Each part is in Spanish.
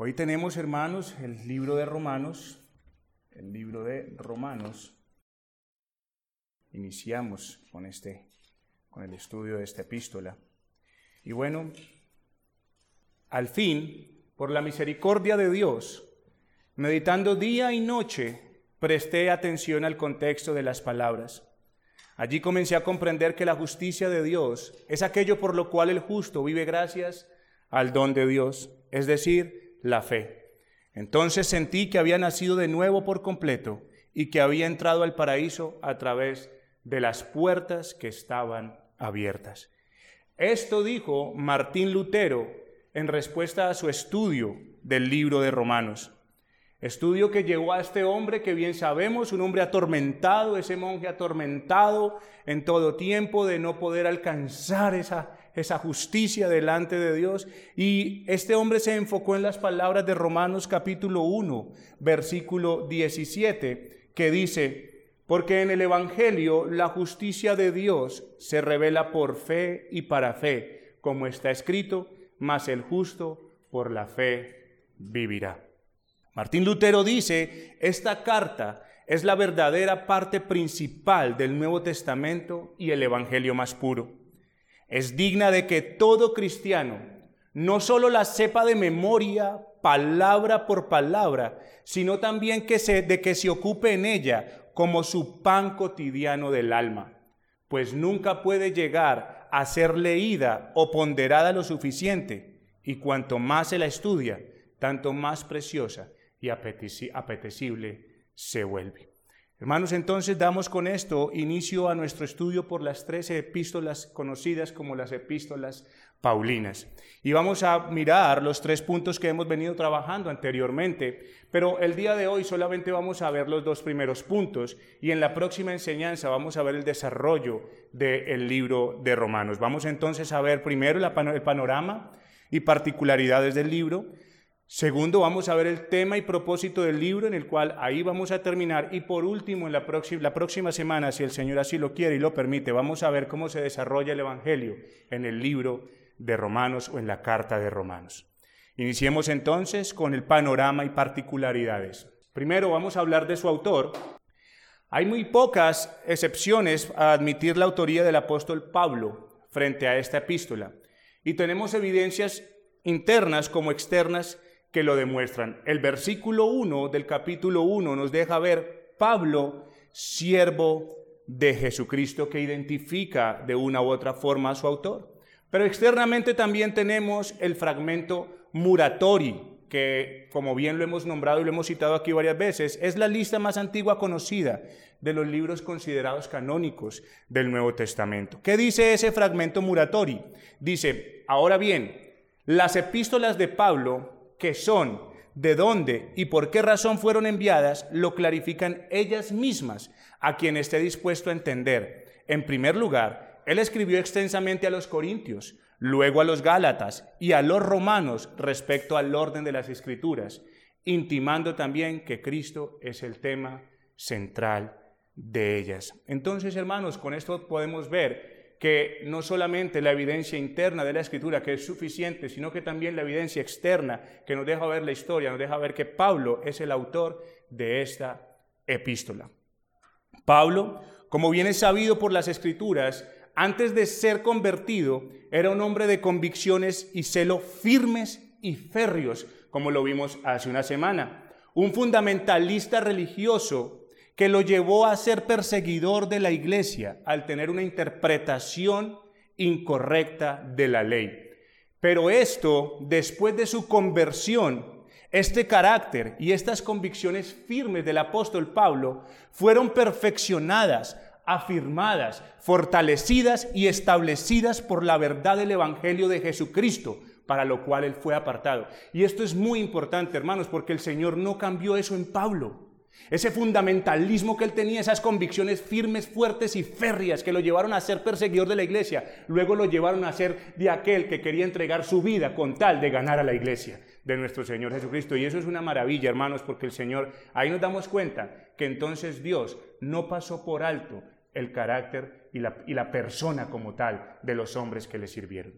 Hoy tenemos, hermanos, el libro de Romanos, el libro de Romanos. Iniciamos con este con el estudio de esta epístola. Y bueno, al fin, por la misericordia de Dios, meditando día y noche, presté atención al contexto de las palabras. Allí comencé a comprender que la justicia de Dios es aquello por lo cual el justo vive gracias al don de Dios, es decir, la fe. Entonces sentí que había nacido de nuevo por completo y que había entrado al paraíso a través de las puertas que estaban abiertas. Esto dijo Martín Lutero en respuesta a su estudio del libro de Romanos. Estudio que llevó a este hombre que bien sabemos, un hombre atormentado, ese monje atormentado en todo tiempo de no poder alcanzar esa, esa justicia delante de Dios. Y este hombre se enfocó en las palabras de Romanos capítulo 1, versículo 17, que dice, porque en el Evangelio la justicia de Dios se revela por fe y para fe, como está escrito, mas el justo por la fe vivirá. Martín Lutero dice, esta carta es la verdadera parte principal del Nuevo Testamento y el Evangelio más puro. Es digna de que todo cristiano no solo la sepa de memoria, palabra por palabra, sino también que se, de que se ocupe en ella como su pan cotidiano del alma, pues nunca puede llegar a ser leída o ponderada lo suficiente, y cuanto más se la estudia, tanto más preciosa y apetecible se vuelve. Hermanos, entonces damos con esto inicio a nuestro estudio por las tres epístolas conocidas como las epístolas paulinas. Y vamos a mirar los tres puntos que hemos venido trabajando anteriormente, pero el día de hoy solamente vamos a ver los dos primeros puntos y en la próxima enseñanza vamos a ver el desarrollo del libro de Romanos. Vamos entonces a ver primero el panorama y particularidades del libro, Segundo, vamos a ver el tema y propósito del libro, en el cual ahí vamos a terminar. Y por último, en la, próxima, la próxima semana, si el Señor así lo quiere y lo permite, vamos a ver cómo se desarrolla el Evangelio en el libro de Romanos o en la carta de Romanos. Iniciemos entonces con el panorama y particularidades. Primero vamos a hablar de su autor. Hay muy pocas excepciones a admitir la autoría del apóstol Pablo frente a esta epístola. Y tenemos evidencias internas como externas que lo demuestran. El versículo 1 del capítulo 1 nos deja ver Pablo, siervo de Jesucristo, que identifica de una u otra forma a su autor. Pero externamente también tenemos el fragmento Muratori, que como bien lo hemos nombrado y lo hemos citado aquí varias veces, es la lista más antigua conocida de los libros considerados canónicos del Nuevo Testamento. ¿Qué dice ese fragmento Muratori? Dice, ahora bien, las epístolas de Pablo que son, de dónde y por qué razón fueron enviadas, lo clarifican ellas mismas a quien esté dispuesto a entender. En primer lugar, él escribió extensamente a los corintios, luego a los gálatas y a los romanos respecto al orden de las escrituras, intimando también que Cristo es el tema central de ellas. Entonces, hermanos, con esto podemos ver que no solamente la evidencia interna de la escritura, que es suficiente, sino que también la evidencia externa, que nos deja ver la historia, nos deja ver que Pablo es el autor de esta epístola. Pablo, como bien es sabido por las escrituras, antes de ser convertido, era un hombre de convicciones y celo firmes y férreos, como lo vimos hace una semana. Un fundamentalista religioso que lo llevó a ser perseguidor de la iglesia al tener una interpretación incorrecta de la ley. Pero esto, después de su conversión, este carácter y estas convicciones firmes del apóstol Pablo fueron perfeccionadas, afirmadas, fortalecidas y establecidas por la verdad del Evangelio de Jesucristo, para lo cual él fue apartado. Y esto es muy importante, hermanos, porque el Señor no cambió eso en Pablo. Ese fundamentalismo que él tenía, esas convicciones firmes, fuertes y férreas que lo llevaron a ser perseguidor de la iglesia, luego lo llevaron a ser de aquel que quería entregar su vida con tal de ganar a la iglesia de nuestro Señor Jesucristo. Y eso es una maravilla, hermanos, porque el Señor, ahí nos damos cuenta que entonces Dios no pasó por alto el carácter y la, y la persona como tal de los hombres que le sirvieron.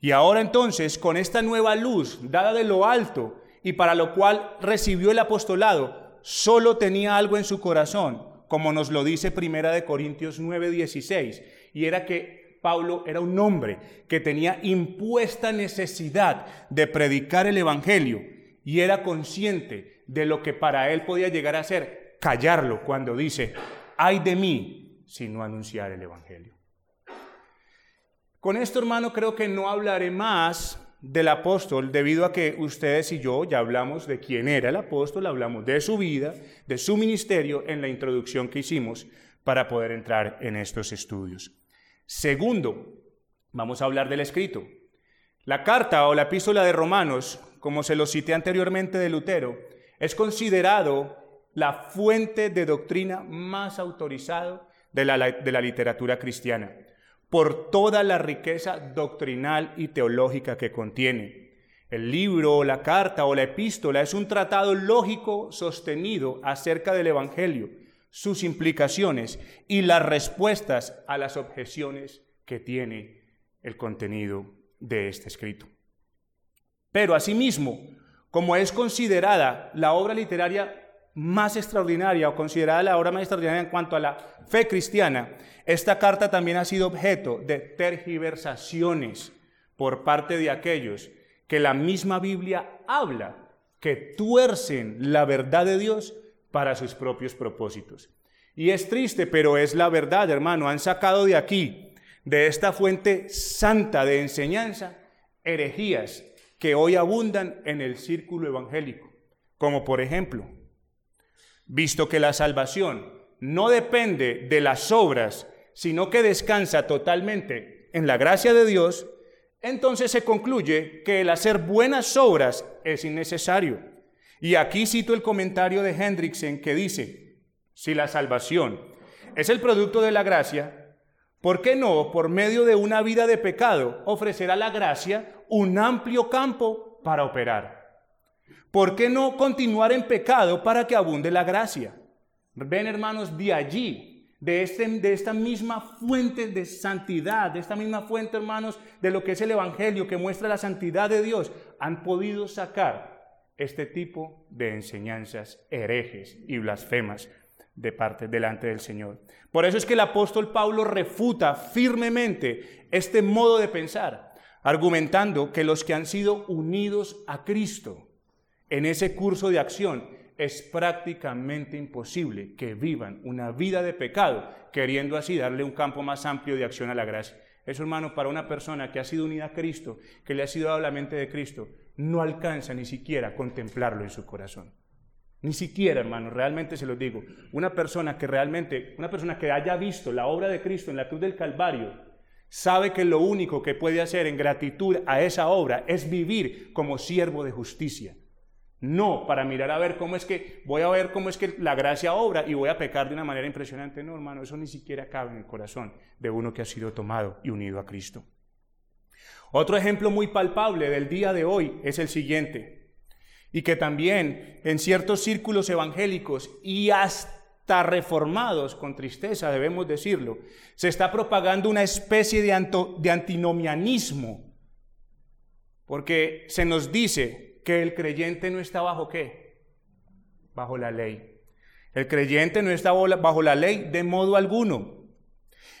Y ahora entonces, con esta nueva luz dada de lo alto y para lo cual recibió el apostolado, solo tenía algo en su corazón, como nos lo dice Primera de Corintios 9:16, y era que Pablo era un hombre que tenía impuesta necesidad de predicar el evangelio y era consciente de lo que para él podía llegar a ser callarlo cuando dice, "Ay de mí si no anunciar el evangelio." Con esto, hermano, creo que no hablaré más del apóstol debido a que ustedes y yo ya hablamos de quién era el apóstol, hablamos de su vida, de su ministerio en la introducción que hicimos para poder entrar en estos estudios. Segundo, vamos a hablar del escrito. La carta o la epístola de Romanos, como se lo cité anteriormente de Lutero, es considerado la fuente de doctrina más autorizada de la, de la literatura cristiana por toda la riqueza doctrinal y teológica que contiene. El libro, la carta o la epístola es un tratado lógico sostenido acerca del Evangelio, sus implicaciones y las respuestas a las objeciones que tiene el contenido de este escrito. Pero asimismo, como es considerada la obra literaria más extraordinaria o considerada la obra más extraordinaria en cuanto a la fe cristiana, esta carta también ha sido objeto de tergiversaciones por parte de aquellos que la misma Biblia habla, que tuercen la verdad de Dios para sus propios propósitos. Y es triste, pero es la verdad, hermano. Han sacado de aquí, de esta fuente santa de enseñanza, herejías que hoy abundan en el círculo evangélico, como por ejemplo, visto que la salvación no depende de las obras sino que descansa totalmente en la gracia de Dios, entonces se concluye que el hacer buenas obras es innecesario. Y aquí cito el comentario de Hendrickson que dice, si la salvación es el producto de la gracia, ¿por qué no, por medio de una vida de pecado, ofrecer a la gracia un amplio campo para operar? ¿Por qué no continuar en pecado para que abunde la gracia? Ven hermanos, de allí de, este, de esta misma fuente de santidad, de esta misma fuente, hermanos, de lo que es el Evangelio que muestra la santidad de Dios, han podido sacar este tipo de enseñanzas herejes y blasfemas de parte delante del Señor. Por eso es que el apóstol Pablo refuta firmemente este modo de pensar, argumentando que los que han sido unidos a Cristo en ese curso de acción es prácticamente imposible que vivan una vida de pecado, queriendo así darle un campo más amplio de acción a la gracia. Eso, hermano, para una persona que ha sido unida a Cristo, que le ha sido dado la mente de Cristo, no alcanza ni siquiera contemplarlo en su corazón. Ni siquiera, hermano, realmente se lo digo. Una persona que realmente, una persona que haya visto la obra de Cristo en la cruz del Calvario, sabe que lo único que puede hacer en gratitud a esa obra es vivir como siervo de justicia. No, para mirar a ver cómo es que, voy a ver cómo es que la gracia obra y voy a pecar de una manera impresionante. No, hermano, eso ni siquiera cabe en el corazón de uno que ha sido tomado y unido a Cristo. Otro ejemplo muy palpable del día de hoy es el siguiente, y que también en ciertos círculos evangélicos y hasta reformados, con tristeza debemos decirlo, se está propagando una especie de, de antinomianismo, porque se nos dice que el creyente no está bajo qué? Bajo la ley. El creyente no está bajo la ley de modo alguno.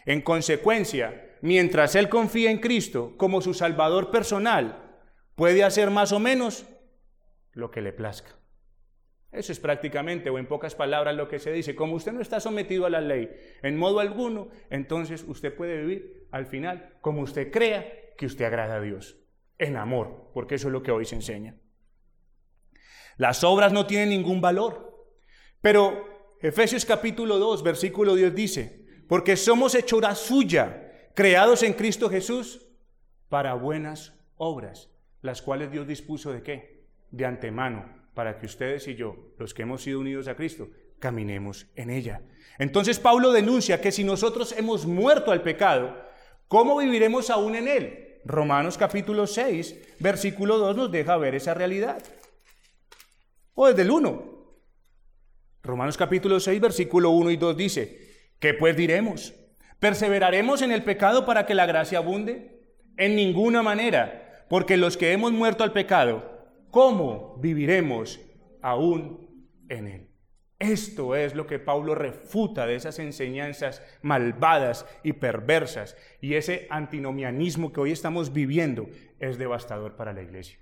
En consecuencia, mientras él confía en Cristo como su Salvador personal, puede hacer más o menos lo que le plazca. Eso es prácticamente, o en pocas palabras, lo que se dice. Como usted no está sometido a la ley en modo alguno, entonces usted puede vivir al final como usted crea que usted agrada a Dios, en amor, porque eso es lo que hoy se enseña. Las obras no tienen ningún valor. Pero Efesios capítulo 2, versículo 10 dice, porque somos hechura suya, creados en Cristo Jesús para buenas obras, las cuales Dios dispuso de qué? De antemano, para que ustedes y yo, los que hemos sido unidos a Cristo, caminemos en ella. Entonces Pablo denuncia que si nosotros hemos muerto al pecado, ¿cómo viviremos aún en él? Romanos capítulo 6, versículo 2 nos deja ver esa realidad o desde el 1. Romanos capítulo 6, versículo 1 y 2 dice, ¿qué pues diremos? ¿Perseveraremos en el pecado para que la gracia abunde? En ninguna manera, porque los que hemos muerto al pecado, ¿cómo viviremos aún en él? Esto es lo que Pablo refuta de esas enseñanzas malvadas y perversas. Y ese antinomianismo que hoy estamos viviendo es devastador para la iglesia.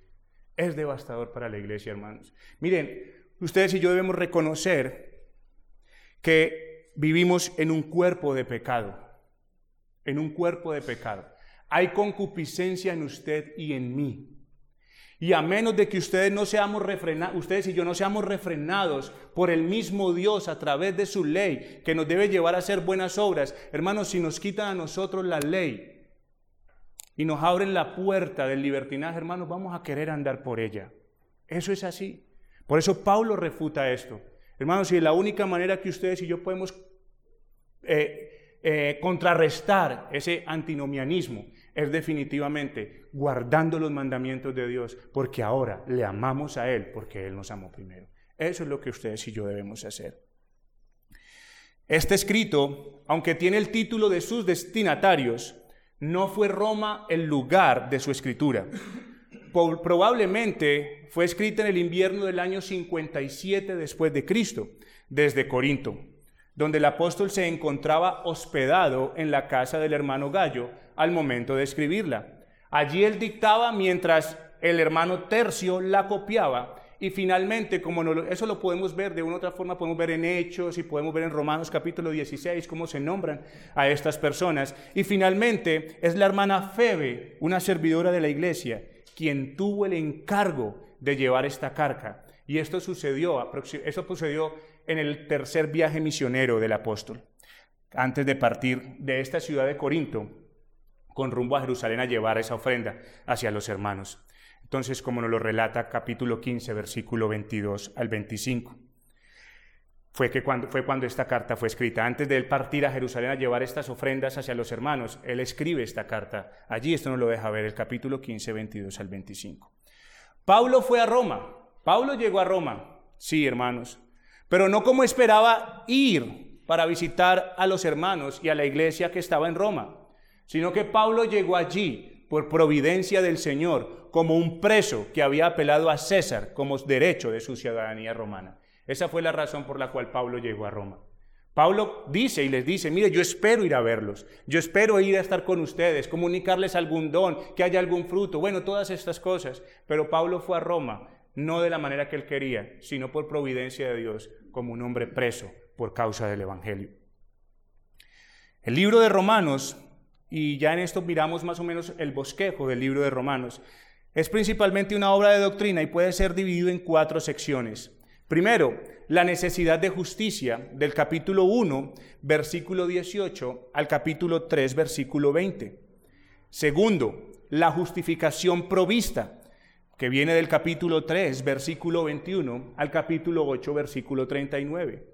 Es devastador para la iglesia, hermanos. Miren, ustedes y yo debemos reconocer que vivimos en un cuerpo de pecado. En un cuerpo de pecado. Hay concupiscencia en usted y en mí. Y a menos de que ustedes y yo no seamos refrenados por el mismo Dios a través de su ley, que nos debe llevar a hacer buenas obras, hermanos, si nos quitan a nosotros la ley y nos abren la puerta del libertinaje, hermanos, vamos a querer andar por ella. Eso es así. Por eso Pablo refuta esto. Hermanos, y la única manera que ustedes y yo podemos eh, eh, contrarrestar ese antinomianismo es definitivamente guardando los mandamientos de Dios, porque ahora le amamos a Él, porque Él nos amó primero. Eso es lo que ustedes y yo debemos hacer. Este escrito, aunque tiene el título de sus destinatarios, no fue Roma el lugar de su escritura. Probablemente fue escrita en el invierno del año 57 después de Cristo, desde Corinto, donde el apóstol se encontraba hospedado en la casa del hermano Gallo, al momento de escribirla. Allí él dictaba mientras el hermano Tercio la copiaba. Y finalmente, como eso lo podemos ver de una u otra forma, podemos ver en Hechos y podemos ver en Romanos capítulo 16 cómo se nombran a estas personas. Y finalmente es la hermana Febe, una servidora de la iglesia, quien tuvo el encargo de llevar esta carga. Y esto sucedió, eso sucedió en el tercer viaje misionero del apóstol, antes de partir de esta ciudad de Corinto con rumbo a Jerusalén a llevar esa ofrenda hacia los hermanos. Entonces, como nos lo relata capítulo 15, versículo 22 al 25. Fue, que cuando, fue cuando esta carta fue escrita. Antes de él partir a Jerusalén a llevar estas ofrendas hacia los hermanos, él escribe esta carta. Allí esto nos lo deja ver, el capítulo 15, 22 al 25. Pablo fue a Roma. Pablo llegó a Roma. Sí, hermanos. Pero no como esperaba ir para visitar a los hermanos y a la iglesia que estaba en Roma sino que Pablo llegó allí por providencia del Señor como un preso que había apelado a César como derecho de su ciudadanía romana. Esa fue la razón por la cual Pablo llegó a Roma. Pablo dice y les dice, mire, yo espero ir a verlos, yo espero ir a estar con ustedes, comunicarles algún don, que haya algún fruto, bueno, todas estas cosas. Pero Pablo fue a Roma, no de la manera que él quería, sino por providencia de Dios, como un hombre preso por causa del Evangelio. El libro de Romanos y ya en esto miramos más o menos el bosquejo del libro de Romanos. Es principalmente una obra de doctrina y puede ser dividido en cuatro secciones. Primero, la necesidad de justicia del capítulo 1, versículo 18 al capítulo 3, versículo 20. Segundo, la justificación provista, que viene del capítulo 3, versículo 21 al capítulo 8, versículo 39.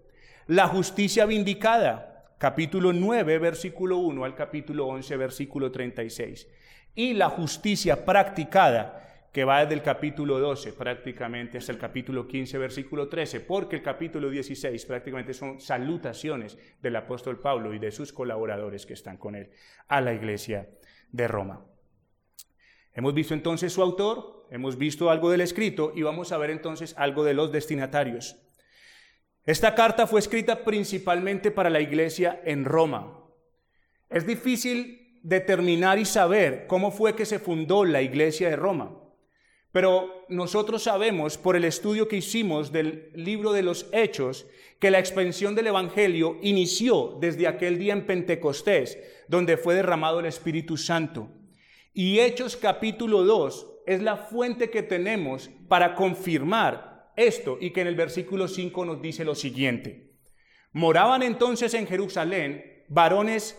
La justicia vindicada, capítulo 9, versículo 1 al capítulo 11, versículo 36. Y la justicia practicada, que va desde el capítulo 12 prácticamente hasta el capítulo 15, versículo 13, porque el capítulo 16 prácticamente son salutaciones del apóstol Pablo y de sus colaboradores que están con él a la iglesia de Roma. Hemos visto entonces su autor, hemos visto algo del escrito y vamos a ver entonces algo de los destinatarios. Esta carta fue escrita principalmente para la iglesia en Roma. Es difícil determinar y saber cómo fue que se fundó la iglesia de Roma, pero nosotros sabemos por el estudio que hicimos del libro de los Hechos que la expansión del Evangelio inició desde aquel día en Pentecostés, donde fue derramado el Espíritu Santo. Y Hechos capítulo 2 es la fuente que tenemos para confirmar esto y que en el versículo 5 nos dice lo siguiente. Moraban entonces en Jerusalén varones,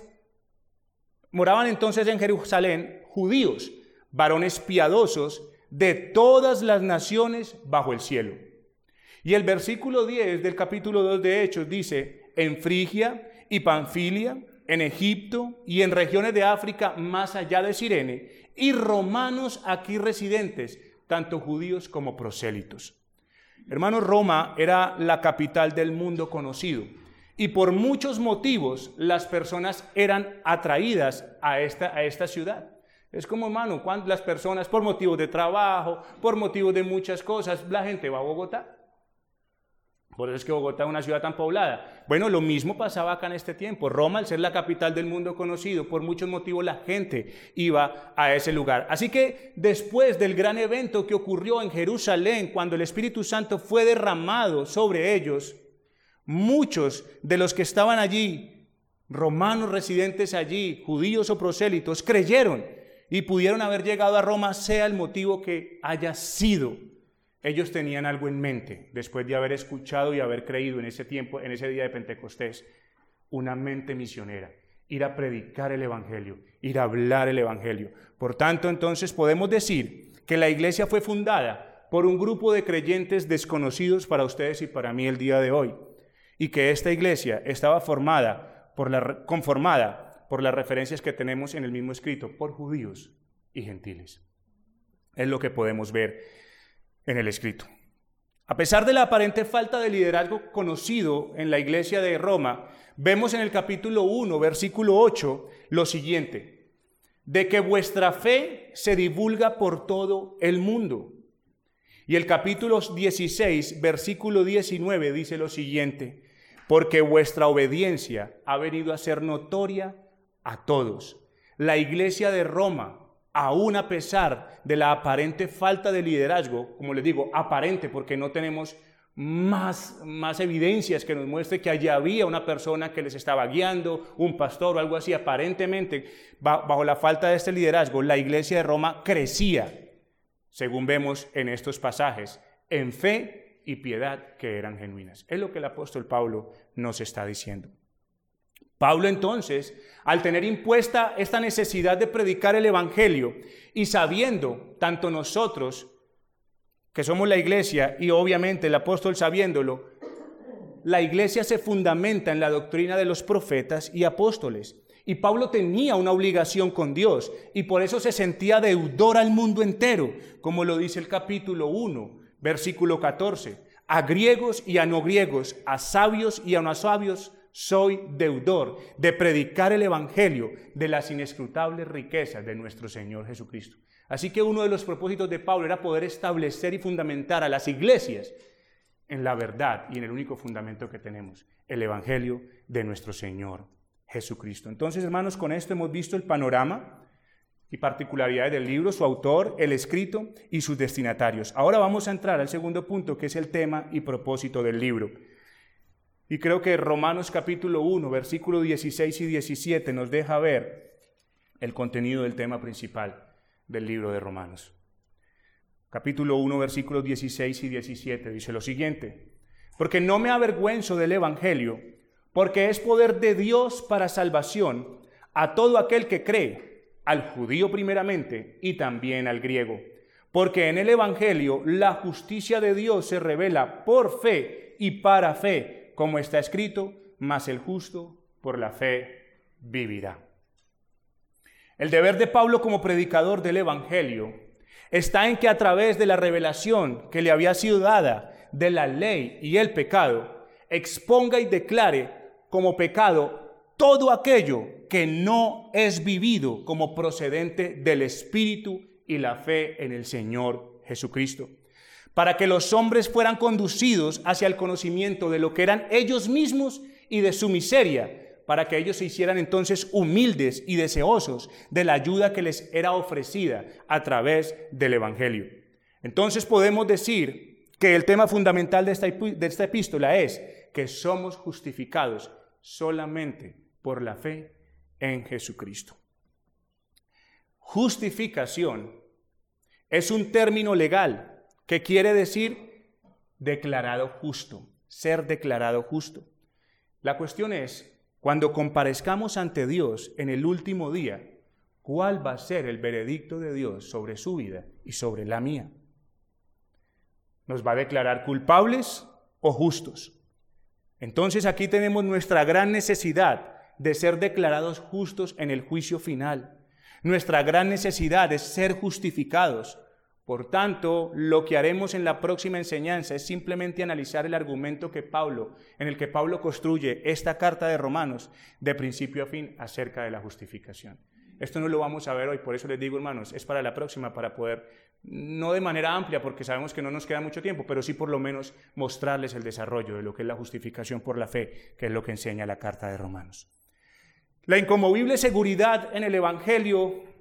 moraban entonces en Jerusalén judíos, varones piadosos de todas las naciones bajo el cielo. Y el versículo 10 del capítulo 2 de Hechos dice, en Frigia y Panfilia, en Egipto y en regiones de África más allá de Sirene, y romanos aquí residentes, tanto judíos como prosélitos. Hermanos, Roma era la capital del mundo conocido y por muchos motivos las personas eran atraídas a esta, a esta ciudad. Es como, hermano, cuando las personas, por motivos de trabajo, por motivos de muchas cosas, la gente va a Bogotá. Por eso es que Bogotá es una ciudad tan poblada. Bueno, lo mismo pasaba acá en este tiempo. Roma, al ser la capital del mundo conocido, por muchos motivos la gente iba a ese lugar. Así que después del gran evento que ocurrió en Jerusalén, cuando el Espíritu Santo fue derramado sobre ellos, muchos de los que estaban allí, romanos residentes allí, judíos o prosélitos, creyeron y pudieron haber llegado a Roma, sea el motivo que haya sido. Ellos tenían algo en mente después de haber escuchado y haber creído en ese tiempo, en ese día de Pentecostés, una mente misionera, ir a predicar el Evangelio, ir a hablar el Evangelio. Por tanto, entonces podemos decir que la iglesia fue fundada por un grupo de creyentes desconocidos para ustedes y para mí el día de hoy, y que esta iglesia estaba formada por la, conformada por las referencias que tenemos en el mismo escrito, por judíos y gentiles. Es lo que podemos ver en el escrito. A pesar de la aparente falta de liderazgo conocido en la iglesia de Roma, vemos en el capítulo 1, versículo 8, lo siguiente, de que vuestra fe se divulga por todo el mundo. Y el capítulo 16, versículo 19 dice lo siguiente, porque vuestra obediencia ha venido a ser notoria a todos. La iglesia de Roma aún a pesar de la aparente falta de liderazgo, como les digo, aparente porque no tenemos más, más evidencias que nos muestre que allí había una persona que les estaba guiando, un pastor o algo así, aparentemente, bajo la falta de este liderazgo, la iglesia de Roma crecía, según vemos en estos pasajes, en fe y piedad que eran genuinas. Es lo que el apóstol Pablo nos está diciendo. Pablo entonces, al tener impuesta esta necesidad de predicar el Evangelio y sabiendo, tanto nosotros, que somos la iglesia, y obviamente el apóstol sabiéndolo, la iglesia se fundamenta en la doctrina de los profetas y apóstoles. Y Pablo tenía una obligación con Dios y por eso se sentía deudor al mundo entero, como lo dice el capítulo 1, versículo 14. A griegos y a no griegos, a sabios y a no sabios, soy deudor de predicar el Evangelio de las inescrutables riquezas de nuestro Señor Jesucristo. Así que uno de los propósitos de Pablo era poder establecer y fundamentar a las iglesias en la verdad y en el único fundamento que tenemos, el Evangelio de nuestro Señor Jesucristo. Entonces, hermanos, con esto hemos visto el panorama y particularidades del libro, su autor, el escrito y sus destinatarios. Ahora vamos a entrar al segundo punto, que es el tema y propósito del libro. Y creo que Romanos capítulo 1, versículo 16 y 17 nos deja ver el contenido del tema principal del libro de Romanos. Capítulo 1, versículos 16 y 17 dice lo siguiente, porque no me avergüenzo del Evangelio, porque es poder de Dios para salvación a todo aquel que cree, al judío primeramente y también al griego. Porque en el Evangelio la justicia de Dios se revela por fe y para como está escrito, mas el justo por la fe vivirá. El deber de Pablo como predicador del Evangelio está en que a través de la revelación que le había sido dada de la ley y el pecado, exponga y declare como pecado todo aquello que no es vivido como procedente del Espíritu y la fe en el Señor Jesucristo para que los hombres fueran conducidos hacia el conocimiento de lo que eran ellos mismos y de su miseria, para que ellos se hicieran entonces humildes y deseosos de la ayuda que les era ofrecida a través del Evangelio. Entonces podemos decir que el tema fundamental de esta, de esta epístola es que somos justificados solamente por la fe en Jesucristo. Justificación es un término legal ¿Qué quiere decir declarado justo, ser declarado justo. La cuestión es, cuando comparezcamos ante Dios en el último día, ¿cuál va a ser el veredicto de Dios sobre su vida y sobre la mía? ¿Nos va a declarar culpables o justos? Entonces aquí tenemos nuestra gran necesidad de ser declarados justos en el juicio final. Nuestra gran necesidad es ser justificados por tanto, lo que haremos en la próxima enseñanza es simplemente analizar el argumento que Pablo, en el que Pablo construye esta carta de Romanos de principio a fin acerca de la justificación. Esto no lo vamos a ver hoy, por eso les digo, hermanos, es para la próxima, para poder, no de manera amplia, porque sabemos que no nos queda mucho tiempo, pero sí por lo menos mostrarles el desarrollo de lo que es la justificación por la fe, que es lo que enseña la carta de Romanos. La incomovible seguridad en el Evangelio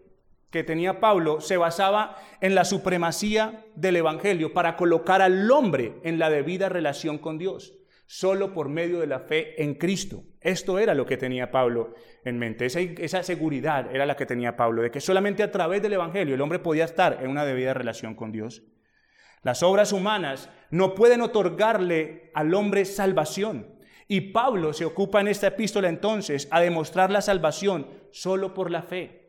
que tenía Pablo se basaba en la supremacía del Evangelio para colocar al hombre en la debida relación con Dios, solo por medio de la fe en Cristo. Esto era lo que tenía Pablo en mente, esa, esa, seguridad era la que tenía Pablo, de que solamente a través del Evangelio el hombre podía estar en una debida relación con Dios. Las obras humanas no pueden otorgarle al hombre salvación. Y Pablo se ocupa en esta epístola entonces a demostrar la salvación solo por la fe.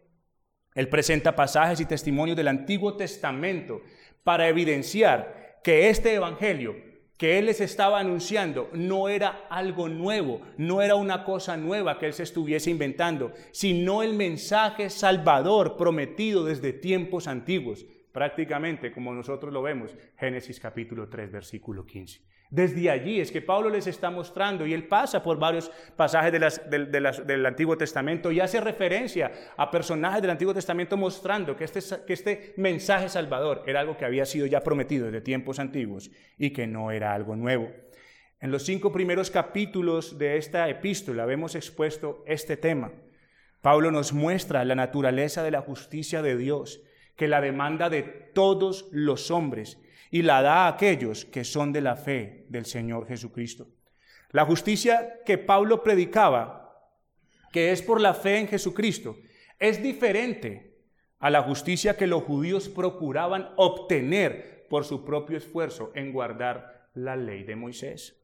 Él presenta pasajes y testimonios del Antiguo Testamento para evidenciar que este Evangelio que Él les estaba anunciando no era algo nuevo, no era una cosa nueva que Él se estuviese inventando, sino el mensaje salvador prometido desde tiempos antiguos, prácticamente como nosotros lo vemos, Génesis capítulo 3, versículo 15. Desde allí es que Pablo les está mostrando, y él pasa por varios pasajes del Antiguo Testamento y hace referencia a personajes del Antiguo Testamento mostrando que este, que este mensaje salvador era algo que había sido ya prometido desde tiempos antiguos y que no era algo nuevo. En los cinco primeros capítulos de esta epístola vemos expuesto este tema. Pablo nos muestra la naturaleza de la justicia de Dios, que la demanda de todos los hombres y la da a aquellos que son de la fe del Señor Jesucristo. La justicia que Pablo predicaba, que es por la fe en Jesucristo, es diferente a la justicia que los judíos procuraban obtener por su propio esfuerzo en guardar la ley de Moisés.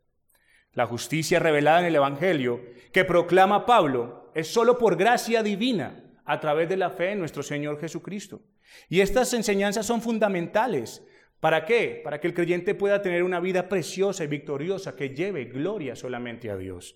La justicia revelada en el Evangelio que proclama Pablo es sólo por gracia divina a través de la fe en nuestro Señor Jesucristo. Y estas enseñanzas son fundamentales ¿Para qué? Para que el creyente pueda tener una vida preciosa y victoriosa que lleve gloria solamente a Dios.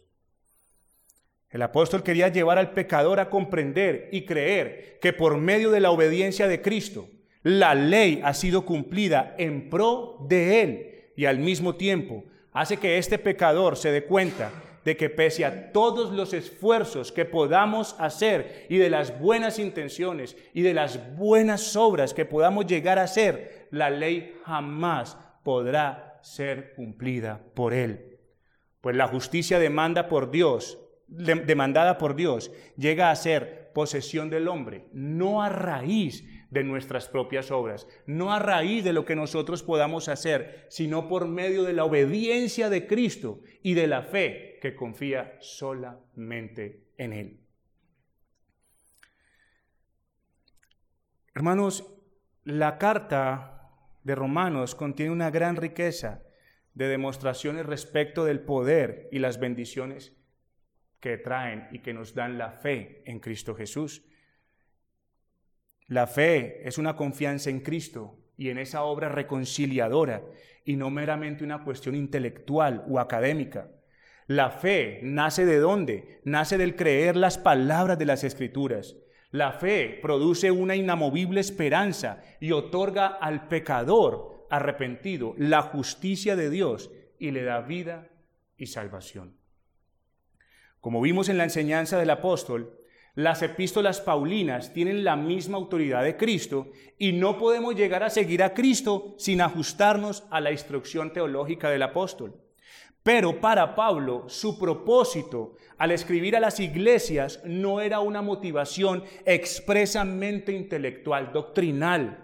El apóstol quería llevar al pecador a comprender y creer que por medio de la obediencia de Cristo, la ley ha sido cumplida en pro de él y al mismo tiempo hace que este pecador se dé cuenta de que pese a todos los esfuerzos que podamos hacer y de las buenas intenciones y de las buenas obras que podamos llegar a hacer, la ley jamás podrá ser cumplida por él. Pues la justicia demanda por Dios, demandada por Dios, llega a ser posesión del hombre, no a raíz de nuestras propias obras, no a raíz de lo que nosotros podamos hacer, sino por medio de la obediencia de Cristo y de la fe que confía solamente en Él. Hermanos, la carta de Romanos contiene una gran riqueza de demostraciones respecto del poder y las bendiciones que traen y que nos dan la fe en Cristo Jesús. La fe es una confianza en Cristo y en esa obra reconciliadora y no meramente una cuestión intelectual o académica. La fe nace de dónde? Nace del creer las palabras de las escrituras. La fe produce una inamovible esperanza y otorga al pecador arrepentido la justicia de Dios y le da vida y salvación. Como vimos en la enseñanza del apóstol, las epístolas paulinas tienen la misma autoridad de Cristo y no podemos llegar a seguir a Cristo sin ajustarnos a la instrucción teológica del apóstol. Pero para Pablo, su propósito al escribir a las iglesias no era una motivación expresamente intelectual, doctrinal.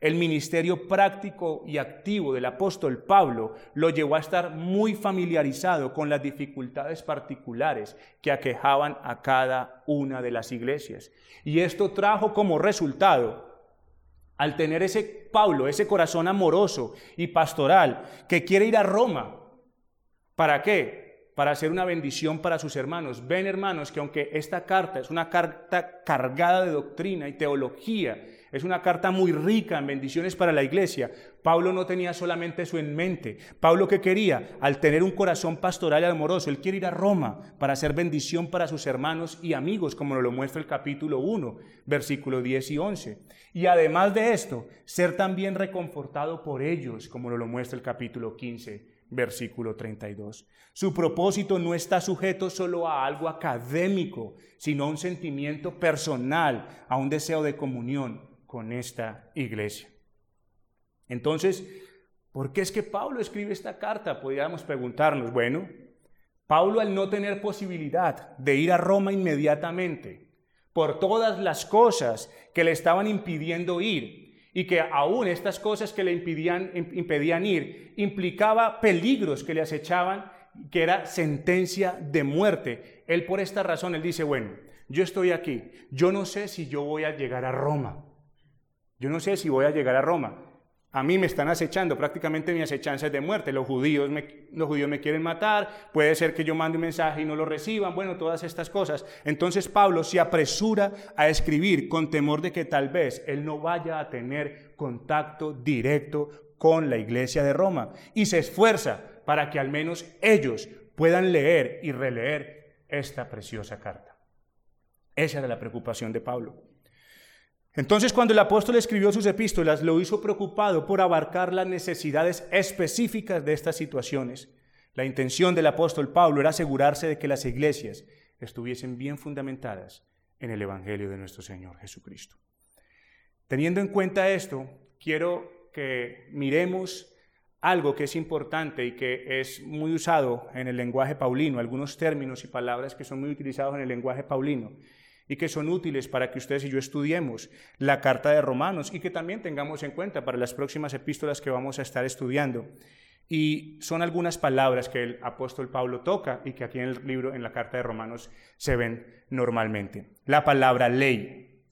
El ministerio práctico y activo del apóstol Pablo lo llevó a estar muy familiarizado con las dificultades particulares que aquejaban a cada una de las iglesias. Y esto trajo como resultado, al tener ese Pablo, ese corazón amoroso y pastoral, que quiere ir a Roma. ¿Para qué? Para hacer una bendición para sus hermanos. Ven hermanos que aunque esta carta es una carta cargada de doctrina y teología, es una carta muy rica en bendiciones para la iglesia. Pablo no tenía solamente eso en mente. Pablo que quería, al tener un corazón pastoral y amoroso, él quiere ir a Roma para hacer bendición para sus hermanos y amigos, como lo muestra el capítulo 1, versículos 10 y 11. Y además de esto, ser también reconfortado por ellos, como lo muestra el capítulo 15, versículo 32. Su propósito no está sujeto solo a algo académico, sino a un sentimiento personal, a un deseo de comunión con esta iglesia. Entonces, ¿por qué es que Pablo escribe esta carta? Podríamos preguntarnos, bueno, Pablo al no tener posibilidad de ir a Roma inmediatamente, por todas las cosas que le estaban impidiendo ir, y que aún estas cosas que le impidían, impedían ir implicaba peligros que le acechaban, que era sentencia de muerte. Él por esta razón, él dice, bueno, yo estoy aquí, yo no sé si yo voy a llegar a Roma, yo no sé si voy a llegar a Roma. A mí me están acechando, prácticamente mi acechanza es de muerte. Los judíos, me, los judíos me quieren matar, puede ser que yo mande un mensaje y no lo reciban, bueno, todas estas cosas. Entonces Pablo se apresura a escribir con temor de que tal vez él no vaya a tener contacto directo con la iglesia de Roma y se esfuerza para que al menos ellos puedan leer y releer esta preciosa carta. Esa era la preocupación de Pablo. Entonces cuando el apóstol escribió sus epístolas, lo hizo preocupado por abarcar las necesidades específicas de estas situaciones. La intención del apóstol Pablo era asegurarse de que las iglesias estuviesen bien fundamentadas en el Evangelio de nuestro Señor Jesucristo. Teniendo en cuenta esto, quiero que miremos algo que es importante y que es muy usado en el lenguaje paulino, algunos términos y palabras que son muy utilizados en el lenguaje paulino, y que son útiles para que ustedes y yo estudiemos la carta de Romanos y que también tengamos en cuenta para las próximas epístolas que vamos a estar estudiando. Y son algunas palabras que el apóstol Pablo toca y que aquí en el libro, en la carta de Romanos, se ven normalmente. La palabra ley.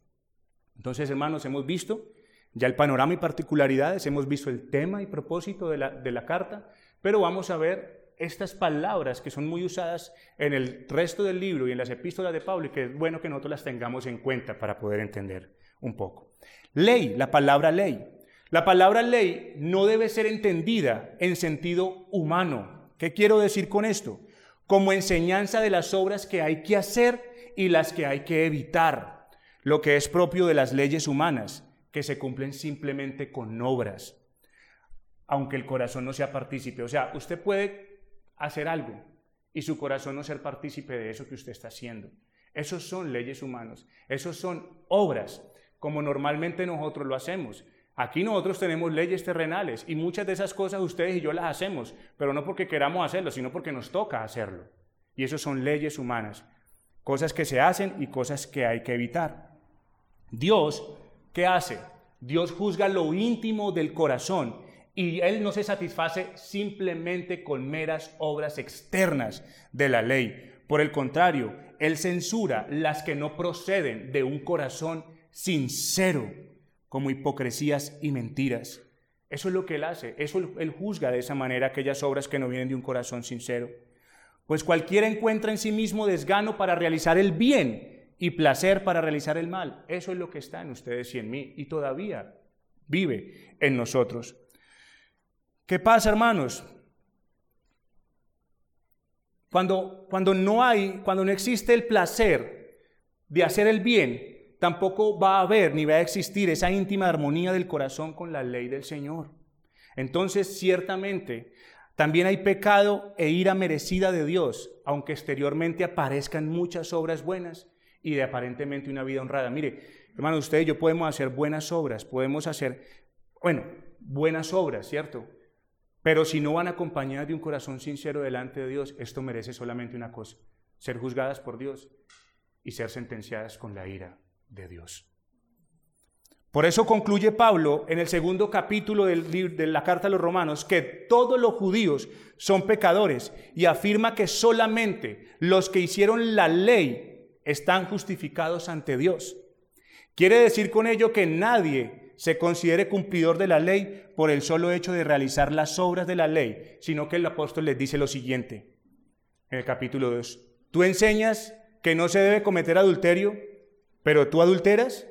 Entonces, hermanos, hemos visto ya el panorama y particularidades, hemos visto el tema y propósito de la, de la carta, pero vamos a ver estas palabras que son muy usadas en el resto del libro y en las epístolas de Pablo y que es bueno que nosotros las tengamos en cuenta para poder entender un poco. Ley, la palabra ley. La palabra ley no debe ser entendida en sentido humano. ¿Qué quiero decir con esto? Como enseñanza de las obras que hay que hacer y las que hay que evitar, lo que es propio de las leyes humanas, que se cumplen simplemente con obras, aunque el corazón no sea partícipe. O sea, usted puede hacer algo y su corazón no ser partícipe de eso que usted está haciendo. Esos son leyes humanas, esos son obras, como normalmente nosotros lo hacemos. Aquí nosotros tenemos leyes terrenales y muchas de esas cosas ustedes y yo las hacemos, pero no porque queramos hacerlo, sino porque nos toca hacerlo. Y eso son leyes humanas, cosas que se hacen y cosas que hay que evitar. Dios, ¿qué hace? Dios juzga lo íntimo del corazón y Él no se satisface simplemente con meras obras externas de la ley. Por el contrario, Él censura las que no proceden de un corazón sincero, como hipocresías y mentiras. Eso es lo que Él hace, eso Él juzga de esa manera aquellas obras que no vienen de un corazón sincero. Pues cualquiera encuentra en sí mismo desgano para realizar el bien y placer para realizar el mal. Eso es lo que está en ustedes y en mí y todavía vive en nosotros. ¿Qué pasa, hermanos? Cuando, cuando no hay, cuando no existe el placer de hacer el bien, tampoco va a haber ni va a existir esa íntima armonía del corazón con la ley del Señor. Entonces, ciertamente, también hay pecado e ira merecida de Dios, aunque exteriormente aparezcan muchas obras buenas y de aparentemente una vida honrada. Mire, hermano, usted y yo podemos hacer buenas obras, podemos hacer, bueno, buenas obras, ¿cierto? Pero si no van acompañadas de un corazón sincero delante de Dios, esto merece solamente una cosa, ser juzgadas por Dios y ser sentenciadas con la ira de Dios. Por eso concluye Pablo en el segundo capítulo de la carta a los romanos que todos los judíos son pecadores y afirma que solamente los que hicieron la ley están justificados ante Dios. Quiere decir con ello que nadie se considere cumplidor de la ley por el solo hecho de realizar las obras de la ley, sino que el apóstol les dice lo siguiente en el capítulo 2. Tú enseñas que no se debe cometer adulterio, pero tú adulteras.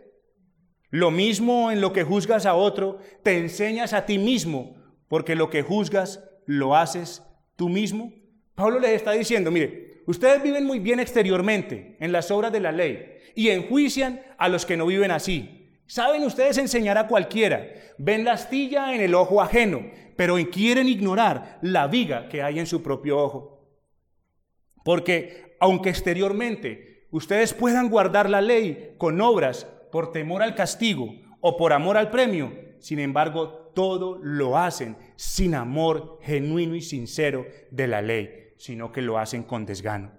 Lo mismo en lo que juzgas a otro, te enseñas a ti mismo, porque lo que juzgas lo haces tú mismo. Pablo les está diciendo, mire, ustedes viven muy bien exteriormente en las obras de la ley y enjuician a los que no viven así Saben ustedes enseñar a cualquiera, ven la astilla en el ojo ajeno, pero quieren ignorar la viga que hay en su propio ojo. Porque aunque exteriormente ustedes puedan guardar la ley con obras por temor al castigo o por amor al premio, sin embargo todo lo hacen sin amor genuino y sincero de la ley, sino que lo hacen con desgano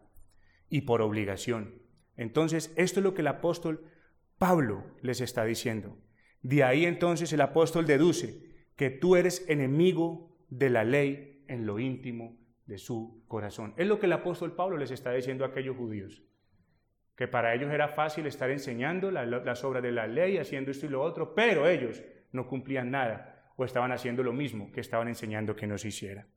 y por obligación. Entonces, esto es lo que el apóstol Pablo les está diciendo. De ahí entonces el apóstol deduce que tú eres enemigo de la ley en lo íntimo de su corazón. Es lo que el apóstol Pablo les está diciendo a aquellos judíos, que para ellos era fácil estar enseñando las obras de la ley, haciendo esto y lo otro, pero ellos no cumplían nada o estaban haciendo lo mismo que estaban enseñando que no se hiciera.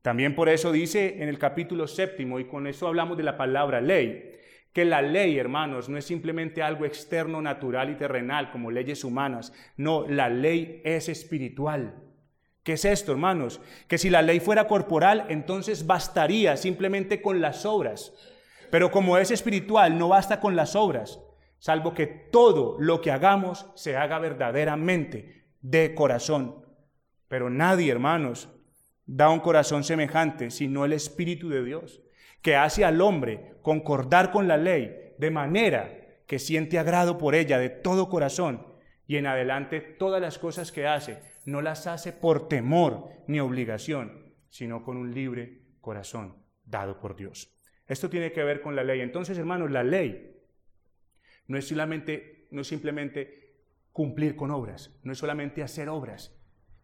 También por eso dice en el capítulo séptimo, y con eso hablamos de la palabra ley, que la ley, hermanos, no es simplemente algo externo, natural y terrenal, como leyes humanas. No, la ley es espiritual. ¿Qué es esto, hermanos? Que si la ley fuera corporal, entonces bastaría simplemente con las obras. Pero como es espiritual, no basta con las obras, salvo que todo lo que hagamos se haga verdaderamente de corazón. Pero nadie, hermanos, da un corazón semejante sino el Espíritu de Dios que hace al hombre concordar con la ley de manera que siente agrado por ella de todo corazón y en adelante todas las cosas que hace no las hace por temor ni obligación, sino con un libre corazón dado por Dios. Esto tiene que ver con la ley. Entonces, hermanos, la ley no es solamente, no es simplemente cumplir con obras, no es solamente hacer obras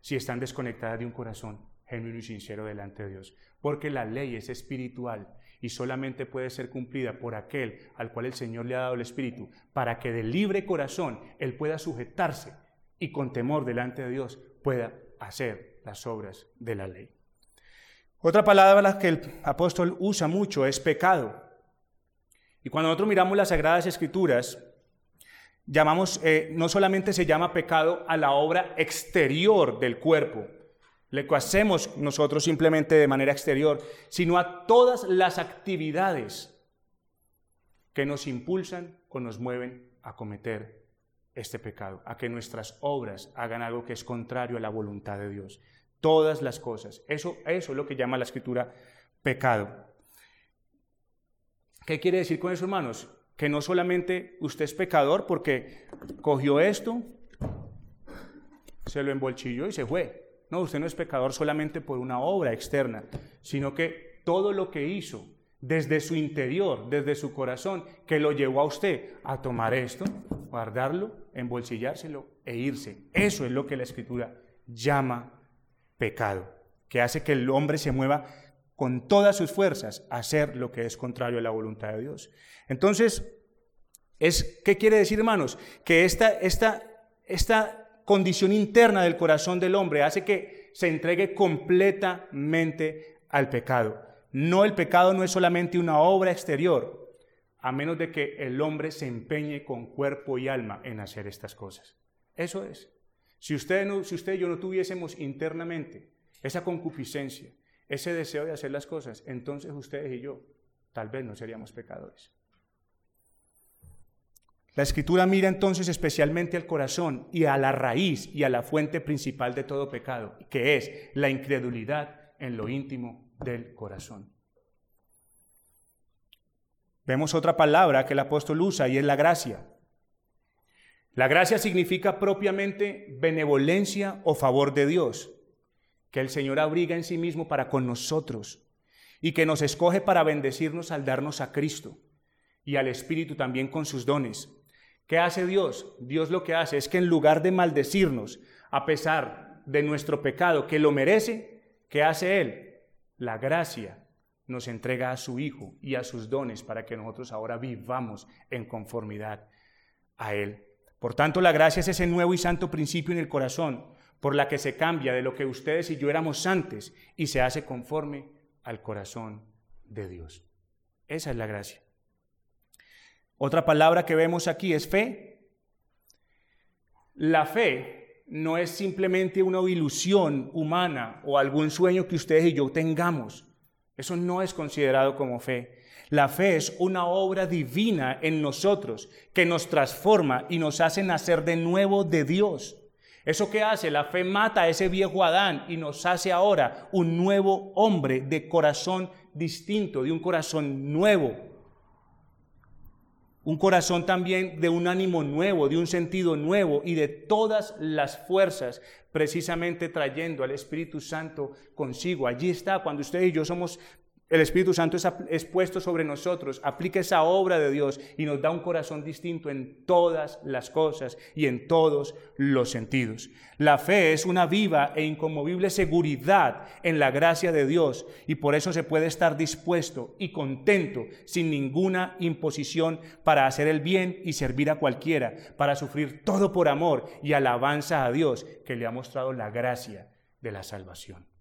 si están desconectadas de un corazón genuino y sincero delante de Dios, porque la ley es espiritual y solamente puede ser cumplida por aquel al cual el Señor le ha dado el Espíritu, para que de libre corazón Él pueda sujetarse y con temor delante de Dios pueda hacer las obras de la ley. Otra palabra que el apóstol usa mucho es pecado. Y cuando nosotros miramos las Sagradas Escrituras, llamamos, eh, no solamente se llama pecado a la obra exterior del cuerpo, lo hacemos nosotros simplemente de manera exterior, sino a todas las actividades que nos impulsan o nos mueven a cometer este pecado, a que nuestras obras hagan algo que es contrario a la voluntad de Dios. Todas las cosas. Eso, eso es lo que llama la escritura pecado. ¿Qué quiere decir con eso, hermanos? Que no solamente usted es pecador porque cogió esto, se lo embolchilló y se fue. No, usted no es pecador solamente por una obra externa, sino que todo lo que hizo desde su interior, desde su corazón, que lo llevó a usted a tomar esto, guardarlo, embolsillárselo e irse. Eso es lo que la escritura llama pecado, que hace que el hombre se mueva con todas sus fuerzas a hacer lo que es contrario a la voluntad de Dios. Entonces, es, ¿qué quiere decir, hermanos? Que esta, esta, esta condición interna del corazón del hombre hace que se entregue completamente al pecado. No, el pecado no es solamente una obra exterior, a menos de que el hombre se empeñe con cuerpo y alma en hacer estas cosas. Eso es. Si usted, no, si usted y yo no tuviésemos internamente esa concupiscencia, ese deseo de hacer las cosas, entonces ustedes y yo tal vez no seríamos pecadores. La escritura mira entonces especialmente al corazón y a la raíz y a la fuente principal de todo pecado, que es la incredulidad en lo íntimo del corazón. Vemos otra palabra que el apóstol usa y es la gracia. La gracia significa propiamente benevolencia o favor de Dios, que el Señor abriga en sí mismo para con nosotros y que nos escoge para bendecirnos al darnos a Cristo y al Espíritu también con sus dones ¿Qué hace Dios? Dios lo que hace es que en lugar de maldecirnos, a pesar de nuestro pecado, que lo merece, ¿qué hace Él? La gracia nos entrega a su Hijo y a sus dones para que nosotros ahora vivamos en conformidad a Él. Por tanto, la gracia es ese nuevo y santo principio en el corazón por la que se cambia de lo que ustedes y yo éramos antes y se hace conforme al corazón de Dios. Esa es la gracia. Otra palabra que vemos aquí es fe. La fe no es simplemente una ilusión humana o algún sueño que ustedes y yo tengamos. Eso no es considerado como fe. La fe es una obra divina en nosotros que nos transforma y nos hace nacer de nuevo de Dios. ¿Eso que hace? La fe mata a ese viejo Adán y nos hace ahora un nuevo hombre de corazón distinto, de un corazón nuevo. Un corazón también de un ánimo nuevo, de un sentido nuevo y de todas las fuerzas, precisamente trayendo al Espíritu Santo consigo. Allí está, cuando usted y yo somos el Espíritu Santo es, puesto sobre nosotros, aplica esa obra de Dios y nos da un corazón distinto en todas las cosas y en todos los sentidos. La fe es una viva e inconmovible seguridad en la gracia de Dios y por eso se puede estar dispuesto y contento sin ninguna imposición para hacer el bien y servir a cualquiera, para sufrir todo por amor y alabanza a Dios que le ha mostrado la gracia de la salvación.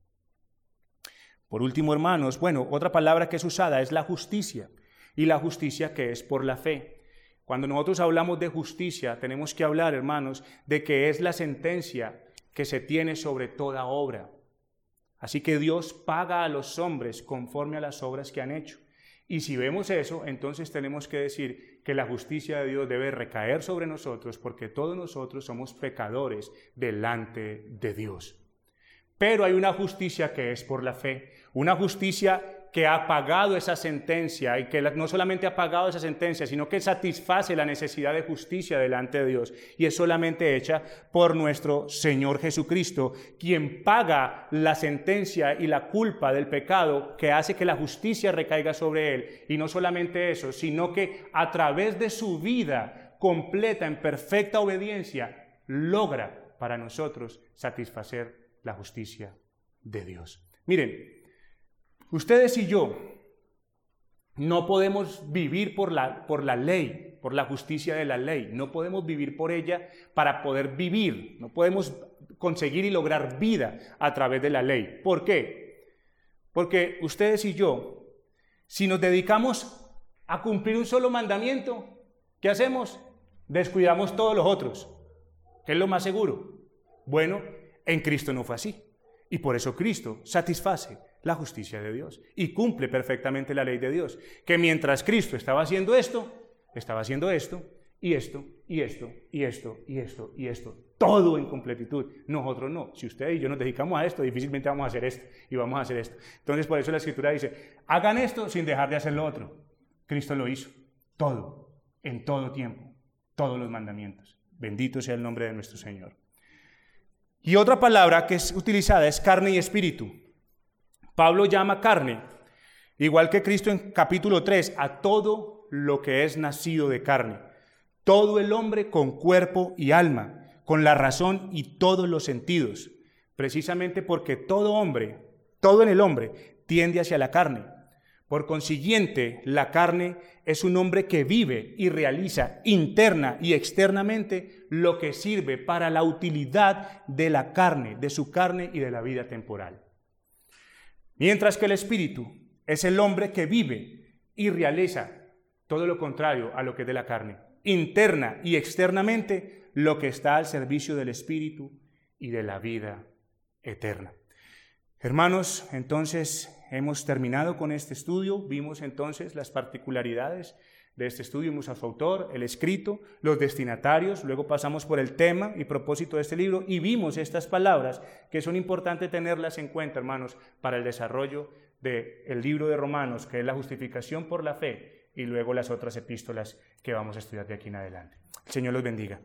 Por último, hermanos, bueno, otra palabra que es usada es la justicia, y la justicia que es por la fe. Cuando nosotros hablamos de justicia, tenemos que hablar, hermanos, de que es la sentencia que se tiene sobre toda obra. Así que Dios paga a los hombres conforme a las obras que han hecho. Y si vemos eso, entonces tenemos que decir que la justicia de Dios debe recaer sobre nosotros porque todos nosotros somos pecadores delante de Dios. Pero hay una justicia que es por la fe, una justicia que ha pagado esa sentencia y que no solamente ha pagado esa sentencia, sino que satisface la necesidad de justicia delante de Dios y es solamente hecha por nuestro Señor Jesucristo, quien paga la sentencia y la culpa del pecado que hace que la justicia recaiga sobre él. Y no solamente eso, sino que a través de su vida completa en perfecta obediencia logra para nosotros satisfacer la justicia de Dios. Miren, ustedes y yo no podemos vivir por la, por la ley, por la justicia de la ley. No podemos vivir por ella para poder vivir. No podemos conseguir y lograr vida a través de la ley. ¿Por qué? Porque ustedes y yo, si nos dedicamos a cumplir un solo mandamiento, ¿qué hacemos? Descuidamos todos los otros. ¿Qué es lo más seguro? Bueno, en Cristo no fue así. Y por eso Cristo satisface la justicia de Dios y cumple perfectamente la ley de Dios. Que mientras Cristo estaba haciendo esto, estaba haciendo esto, y esto, y esto, y esto, y esto, y esto. Todo en completitud. Nosotros no. Si usted y yo nos dedicamos a esto, difícilmente vamos a hacer esto y vamos a hacer esto. Entonces, por eso la Escritura dice, hagan esto sin dejar de hacer lo otro. Cristo lo hizo. Todo, en todo tiempo. Todos los mandamientos. Bendito sea el nombre de nuestro Señor. Y otra palabra que es utilizada es carne y espíritu. Pablo llama carne, igual que Cristo en capítulo 3, a todo lo que es nacido de carne. Todo el hombre con cuerpo y alma, con la razón y todos los sentidos. Precisamente porque todo hombre, todo en el hombre, tiende hacia la carne. Por consiguiente, la carne es un hombre que vive y realiza interna y externamente lo que sirve para la utilidad de la carne, de su carne y de la vida temporal. Mientras que el espíritu es el hombre que vive y realiza todo lo contrario a lo que es de la carne, interna y externamente lo que está al servicio del espíritu y de la vida eterna. Hermanos, entonces hemos terminado con este estudio, vimos entonces las particularidades de este estudio, vimos a su autor, el escrito, los destinatarios, luego pasamos por el tema y propósito de este libro y vimos estas palabras que son importantes tenerlas en cuenta, hermanos, para el desarrollo del libro de Romanos, que es la justificación por la fe, y luego las otras epístolas que vamos a estudiar de aquí en adelante. El Señor los bendiga.